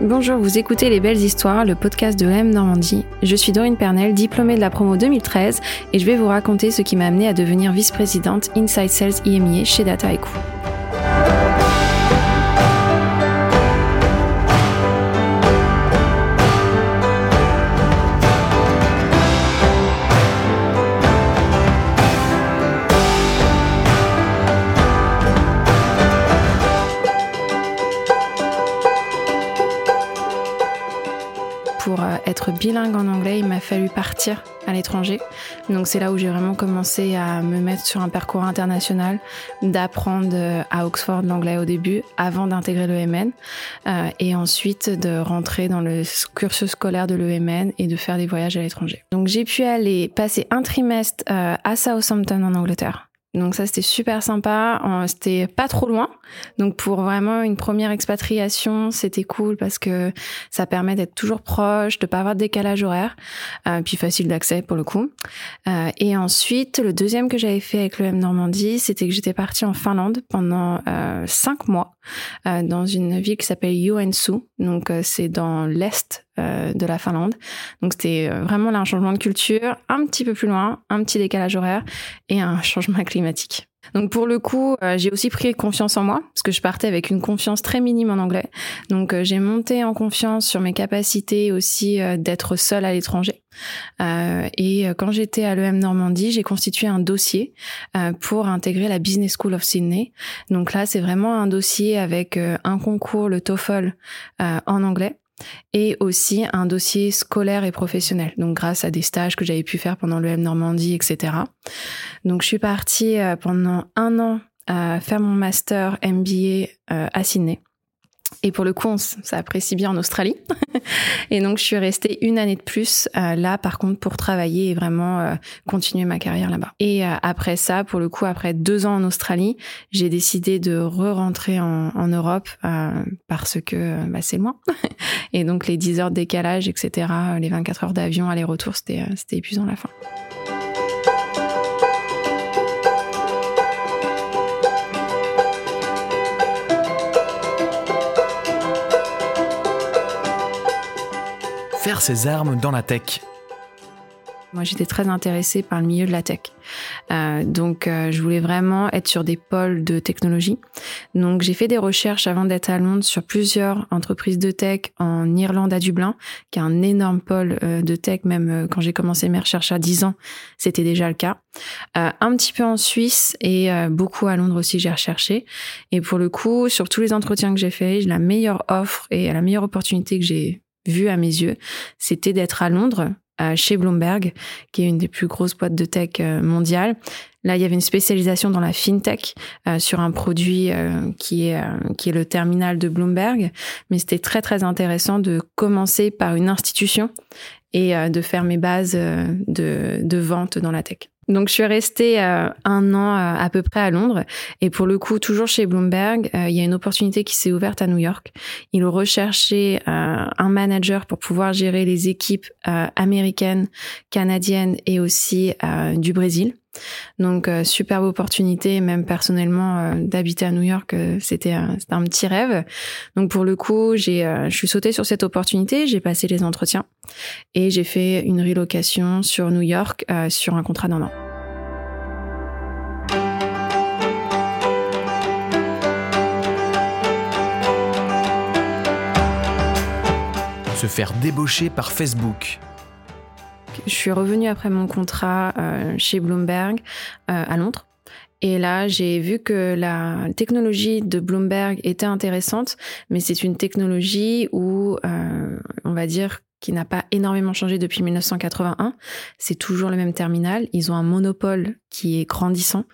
Bonjour, vous écoutez Les Belles Histoires, le podcast de M Normandie. Je suis Dorine Pernel, diplômée de la promo 2013, et je vais vous raconter ce qui m'a amené à devenir vice-présidente Inside Sales IMIA chez Data bilingue en anglais, il m'a fallu partir à l'étranger. Donc c'est là où j'ai vraiment commencé à me mettre sur un parcours international, d'apprendre euh, à Oxford l'anglais au début, avant d'intégrer l'EMN, euh, et ensuite de rentrer dans le cursus scolaire de l'EMN et de faire des voyages à l'étranger. Donc j'ai pu aller passer un trimestre à Southampton en Angleterre donc ça c'était super sympa, c'était pas trop loin. Donc pour vraiment une première expatriation, c'était cool parce que ça permet d'être toujours proche, de pas avoir de décalage horaire, euh, puis facile d'accès pour le coup. Euh, et ensuite, le deuxième que j'avais fait avec le M Normandie, c'était que j'étais partie en Finlande pendant euh, cinq mois euh, dans une ville qui s'appelle Joensuu. Donc euh, c'est dans l'est euh, de la Finlande. Donc c'était vraiment là un changement de culture, un petit peu plus loin, un petit décalage horaire et un changement climatique. Donc pour le coup, euh, j'ai aussi pris confiance en moi parce que je partais avec une confiance très minime en anglais. Donc euh, j'ai monté en confiance sur mes capacités aussi euh, d'être seule à l'étranger. et quand j'étais à l'EM Normandie, j'ai constitué un dossier pour intégrer la Business School of Sydney. Donc là, c'est vraiment un dossier avec un concours, le TOEFL en anglais et aussi un dossier scolaire et professionnel. Donc grâce à des stages que j'avais pu faire pendant le M Normandie, etc. Donc je suis partie euh, pendant un an à faire mon master MBA euh, à Sydney. Et pour le coup, ça apprécie bien en Australie. et donc, je suis restée une année de plus euh, là, par contre, pour travailler et vraiment euh, continuer ma carrière là-bas. Et euh, après ça, pour le coup, après deux ans en Australie, j'ai décidé de re-rentrer en, Europe parce que bah, c'est loin. et donc, les 10 heures de décalage, etc., les 24 heures d'avion aller-retour, c'était épuisant la fin. Ses armes dans la tech. Moi, j'étais très intéressée par le milieu de la tech. Euh, donc, euh, je voulais vraiment être sur des pôles de technologie. Donc, j'ai fait des recherches avant d'être à Londres sur plusieurs entreprises de tech en Irlande à Dublin, qui est un énorme pôle euh, de tech. Même quand j'ai commencé mes recherches à 10 ans, c'était déjà le cas. Un petit peu en Suisse et beaucoup à Londres aussi, j'ai recherché. Et pour le coup, sur tous les entretiens que j'ai faits, la meilleure offre et la meilleure opportunité que j'ai vu à mes yeux, c'était d'être à Londres, chez Bloomberg, qui est une des plus grosses boîtes de tech euh, mondiales. Là, il y avait une spécialisation dans la fintech euh, sur un produit euh, qui est qui est le terminal de Bloomberg, mais c'était très très intéressant de commencer par une institution et de faire mes bases de de vente dans la tech. Donc je suis restée euh, un an euh, à peu près à Londres et pour le coup toujours chez Bloomberg, euh, il y a une opportunité qui s'est ouverte à New York. Ils recherchaient un manager pour pouvoir gérer les équipes américaines, canadiennes et aussi du Brésil. Donc euh, superbe opportunité, même personnellement euh, d'habiter à New York, euh, c'était un, petit rêve. Donc pour le coup, j'ai je suis sautée sur cette opportunité, j'ai passé les entretiens et j'ai fait une relocation sur New York sur un contrat d'un an. Se faire débaucher par Facebook. Je suis revenue après mon contrat euh, chez Bloomberg euh, à Londres. Et là, j'ai vu que la technologie de Bloomberg était intéressante, mais c'est une technologie où, euh, on va dire, qui n'a pas énormément changé depuis 1981. C'est toujours le même terminal. Ils ont un monopole qui est grandissant.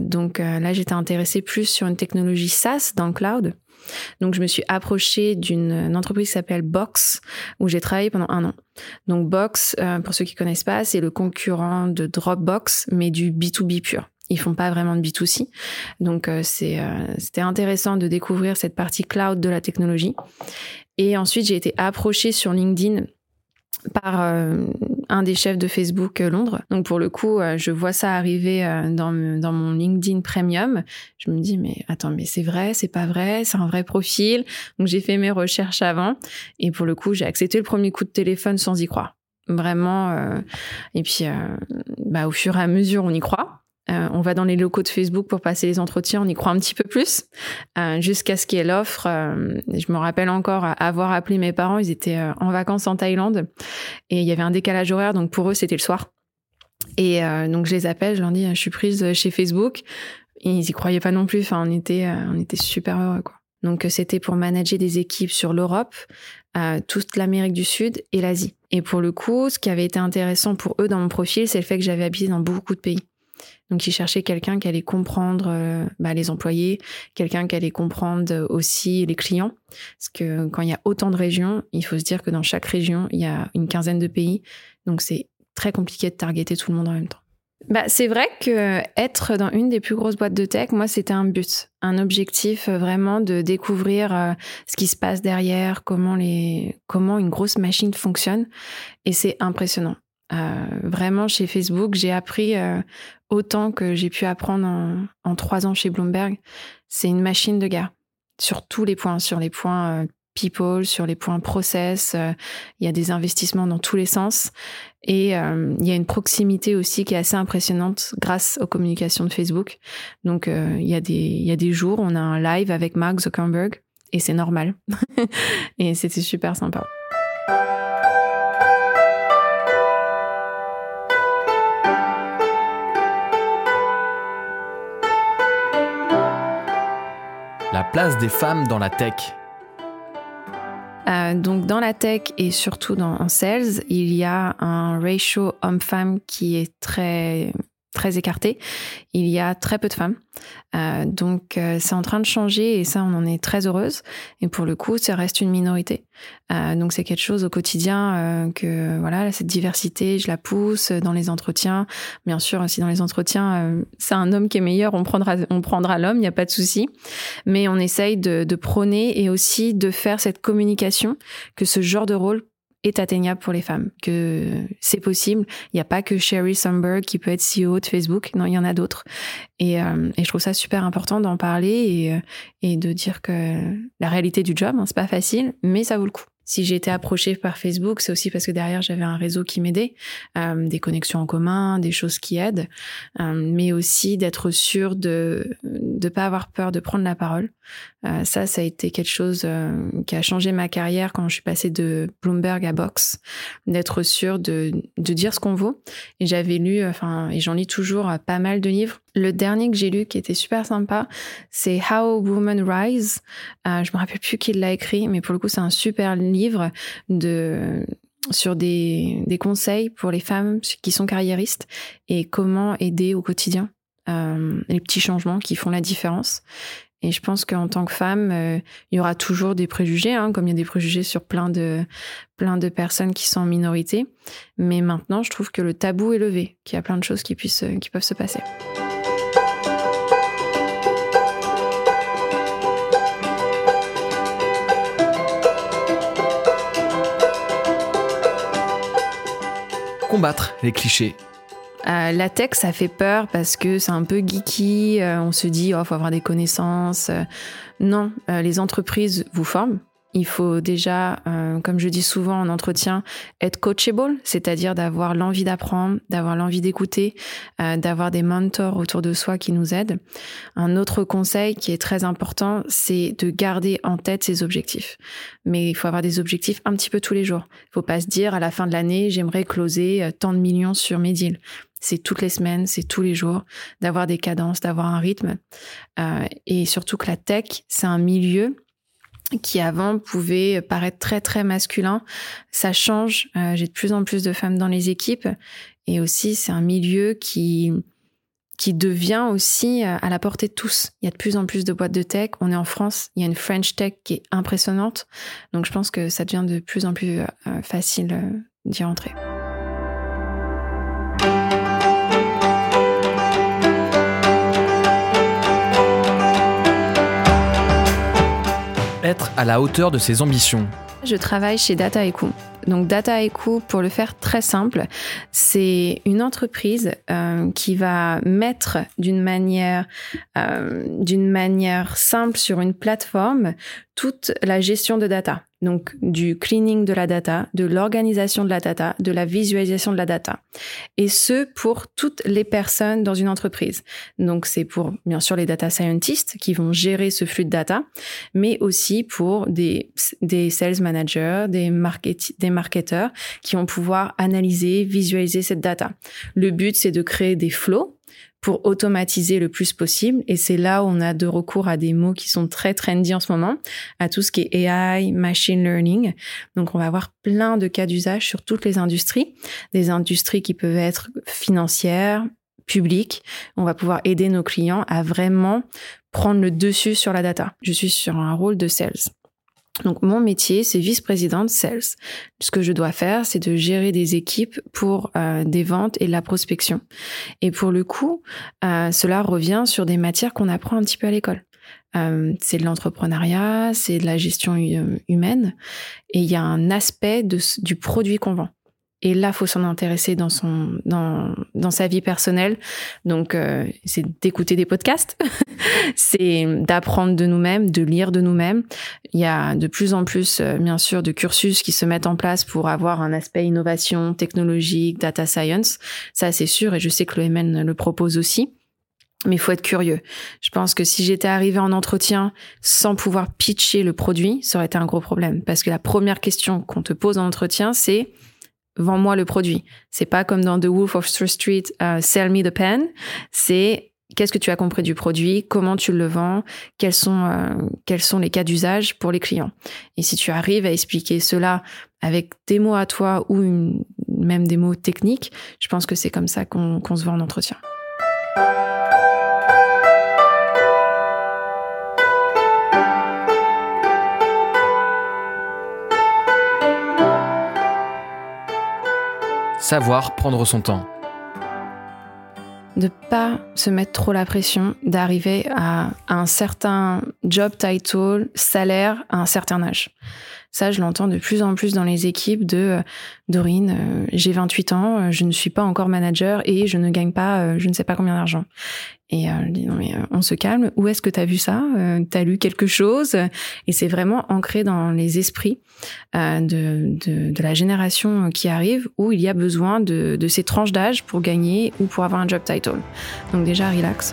Donc là, j'étais intéressée plus sur une technologie SaaS dans le cloud. Donc je me suis approchée d'une entreprise qui s'appelle Box, où j'ai travaillé pendant un an. Donc Box, euh, pour ceux qui connaissent pas, c'est le concurrent de Dropbox, mais du B2B pur ils font pas vraiment de B2C. Donc c'est c'était intéressant de découvrir cette partie cloud de la technologie. Et ensuite, j'ai été approchée sur LinkedIn par un des chefs de Facebook Londres. Donc pour le coup, je vois ça arriver dans, dans mon LinkedIn Premium. Je me dis mais attends mais c'est vrai, c'est pas vrai, c'est un vrai profil. Donc j'ai fait mes recherches avant et pour le coup j'ai accepté le premier coup de téléphone sans y croire. Vraiment. et puis bah, au fur et à mesure on y croit. Euh, on va dans les locaux de Facebook pour passer les entretiens, on y croit un petit peu plus, euh, jusqu'à ce qu'il y ait l'offre. Euh, je me rappelle encore avoir appelé mes parents, ils étaient en vacances en Thaïlande et il y avait un décalage horaire, donc pour eux c'était le soir. Et donc je les appelle, je leur dis je suis prise chez Facebook. Ils y croyaient pas non plus. Enfin, on était, on était super heureux quoi. Donc c'était pour manager des équipes sur l'Europe, toute l'Amérique du Sud et l'Asie. Et pour le coup, ce qui avait été intéressant pour eux dans mon profil, c'est le fait que j'avais habité dans beaucoup de pays. Donc, ils cherchaient quelqu'un qui allait comprendre euh, bah, les employés, quelqu'un qui allait comprendre aussi les clients. Parce que quand il y a autant de régions, il faut se dire que dans chaque région, il y a une quinzaine de pays. Donc, c'est très compliqué de targeter tout le monde en même temps. Bah, c'est vrai que être dans une des plus grosses boîtes de tech, moi, c'était un but, un objectif euh, vraiment de découvrir euh, ce qui se passe derrière, comment les, comment une grosse machine fonctionne. Et c'est impressionnant. Euh, vraiment, chez Facebook, j'ai appris euh, autant que j'ai pu apprendre en, trois ans chez Bloomberg. C'est une machine de guerre sur tous les points, sur les points euh, people, sur les points process. Il y a des investissements dans tous les sens. Et il y a une proximité aussi qui est assez impressionnante grâce aux communications de Facebook. Donc, il, y y a des jours, on a un live avec Mark Zuckerberg et c'est normal. et c'était super sympa. La place des femmes dans la tech. Euh, donc dans la tech et surtout dans, en sales, il y a un ratio homme-femme qui est très très écarté. Il y a très peu de femmes. Euh, donc euh, c'est en train de changer et ça on en est très heureuse. Et pour le coup, ça reste une minorité. Euh, donc c'est quelque chose au quotidien que voilà cette diversité, je la pousse dans les entretiens. Bien sûr, si dans les entretiens c'est un homme qui est meilleur, on prendra on prendra l'homme, il n'y a pas de souci. Mais on essaye de prôner et aussi de faire cette communication que ce genre de rôle est atteignable pour les femmes, que c'est possible. Il n'y a pas que Sherry Sandberg qui peut être CEO de Facebook, non, il y en a d'autres. Et, euh, je trouve ça super important d'en parler et, euh, de dire que la réalité du job, hein, c'est pas facile, mais ça vaut le coup. Si j'ai été approchée par Facebook, c'est aussi parce que derrière j'avais un réseau qui m'aidait, euh, des connexions en commun, des choses qui aident, mais aussi d'être sûr de ne pas avoir peur de prendre la parole. Euh, ça, ça a été quelque chose euh, qui a changé ma carrière quand je suis passée de Bloomberg à Box, d'être sûr de, dire ce qu'on vaut. Et j'avais lu, enfin, et j'en lis toujours pas mal de livres le dernier que j'ai lu qui était super sympa, c'est How Women Rise. Euh, je me rappelle plus qui l'a écrit, mais pour le coup, c'est un super livre sur des, conseils pour les femmes qui sont carriéristes et comment aider au quotidien euh, les petits changements qui font la différence. Et je pense qu'en tant que femme, euh, il y aura toujours des préjugés, hein, comme il y a des préjugés sur plein de, plein de personnes qui sont en minorité. Mais maintenant, je trouve que le tabou est levé, qu'il y a plein de choses qui, puissent, qui peuvent se passer. combattre les clichés euh, la tech, ça fait peur parce que c'est un peu geeky. Euh, on se dit, oh, faut avoir des connaissances. Euh, non, les entreprises vous forment il faut déjà, euh, comme je dis souvent en entretien, être coachable, c'est-à-dire d'avoir l'envie d'apprendre, d'avoir l'envie d'écouter, euh, d'avoir des mentors autour de soi qui nous aident. Un autre conseil qui est très important, c'est de garder en tête ses objectifs. Mais il faut avoir des objectifs un petit peu tous les jours. Il faut pas se dire à la fin de l'année, j'aimerais closer euh, tant de millions sur mes deals c'est toutes les semaines, c'est tous les jours, d'avoir des cadences, d'avoir un rythme. et surtout que la tech, c'est un milieu qui avant pouvait paraître très très masculin. Ça change. Euh, j'ai de plus en plus de femmes dans les équipes et aussi c'est un milieu qui qui devient aussi euh, à la portée de tous. Il y a de plus en plus de boîtes de tech. On est en France, il y a une French tech qui est impressionnante. Donc je pense que ça devient de plus en plus euh, facile d'y entrer. À la hauteur de ses ambitions. Je travaille chez Data Echo. Donc Data Echo, pour le faire très simple, c'est une entreprise euh, qui va mettre euh, d'une manière simple sur une plateforme toute la gestion de data. Donc du cleaning de la data, de l'organisation de la data, de la visualisation de la data. Et ce, pour toutes les personnes dans une entreprise. Donc c'est pour, bien sûr, les data scientists qui vont gérer ce flux de data, mais aussi pour des, des sales managers, des, market, des marketeurs qui vont pouvoir analyser, visualiser cette data. Le but, c'est de créer des flows pour automatiser le plus possible. Et c'est là où on a de recours à des mots qui sont très trendy en ce moment, à tout ce qui est AI, machine learning. Donc, on va avoir plein de cas d'usage sur toutes les industries, des industries qui peuvent être financières, publiques. On va pouvoir aider nos clients à vraiment prendre le dessus sur la data. Je suis sur un rôle de sales. Donc mon métier, c'est vice-présidente sales. Ce que je dois faire, c'est de gérer des équipes pour euh, des ventes et la prospection. Et pour le coup, euh, cela revient sur des matières qu'on apprend un petit peu à l'école. Euh, c'est de l'entrepreneuriat, c'est de la gestion humaine, et il y a un aspect de, du produit qu'on vend. Et là, faut s'en intéresser dans son dans dans sa vie personnelle. Donc, euh, c'est d'écouter des podcasts, c'est d'apprendre de nous-mêmes, de lire de nous-mêmes. Il y a de plus en plus, euh, bien sûr, de cursus qui se mettent en place pour avoir un aspect innovation technologique, data science. Ça, c'est sûr, et je sais que le MN le propose aussi. Mais il faut être curieux. Je pense que si j'étais arrivée en entretien sans pouvoir pitcher le produit, ça aurait été un gros problème. Parce que la première question qu'on te pose en entretien, c'est vends-moi le produit. C'est pas comme dans The Wolf of Street, uh, sell me the pen. C'est qu'est-ce que tu as compris du produit, comment tu le vends, quels sont euh, quels sont les cas d'usage pour les clients? Et si tu arrives à expliquer cela avec des mots à toi ou même des mots techniques, je pense que c'est comme ça qu'on se vend en entretien. Savoir prendre son temps. De pas se mettre trop la pression d'arriver à, un certain job title, salaire à un certain âge. Ça, je l'entends de plus en plus dans les équipes de euh, Dorine, euh, j'ai 28 ans, euh, je ne suis pas encore manager et je ne gagne pas je ne sais pas combien d'argent. Et je dis non mais on se calme, où est-ce que tu as vu ça? Tu as lu quelque chose? Et c'est vraiment ancré dans les esprits de, de, de, la génération qui arrive où il y a besoin de, de ces tranches d'âge pour gagner ou pour avoir un job title. Donc déjà, relax.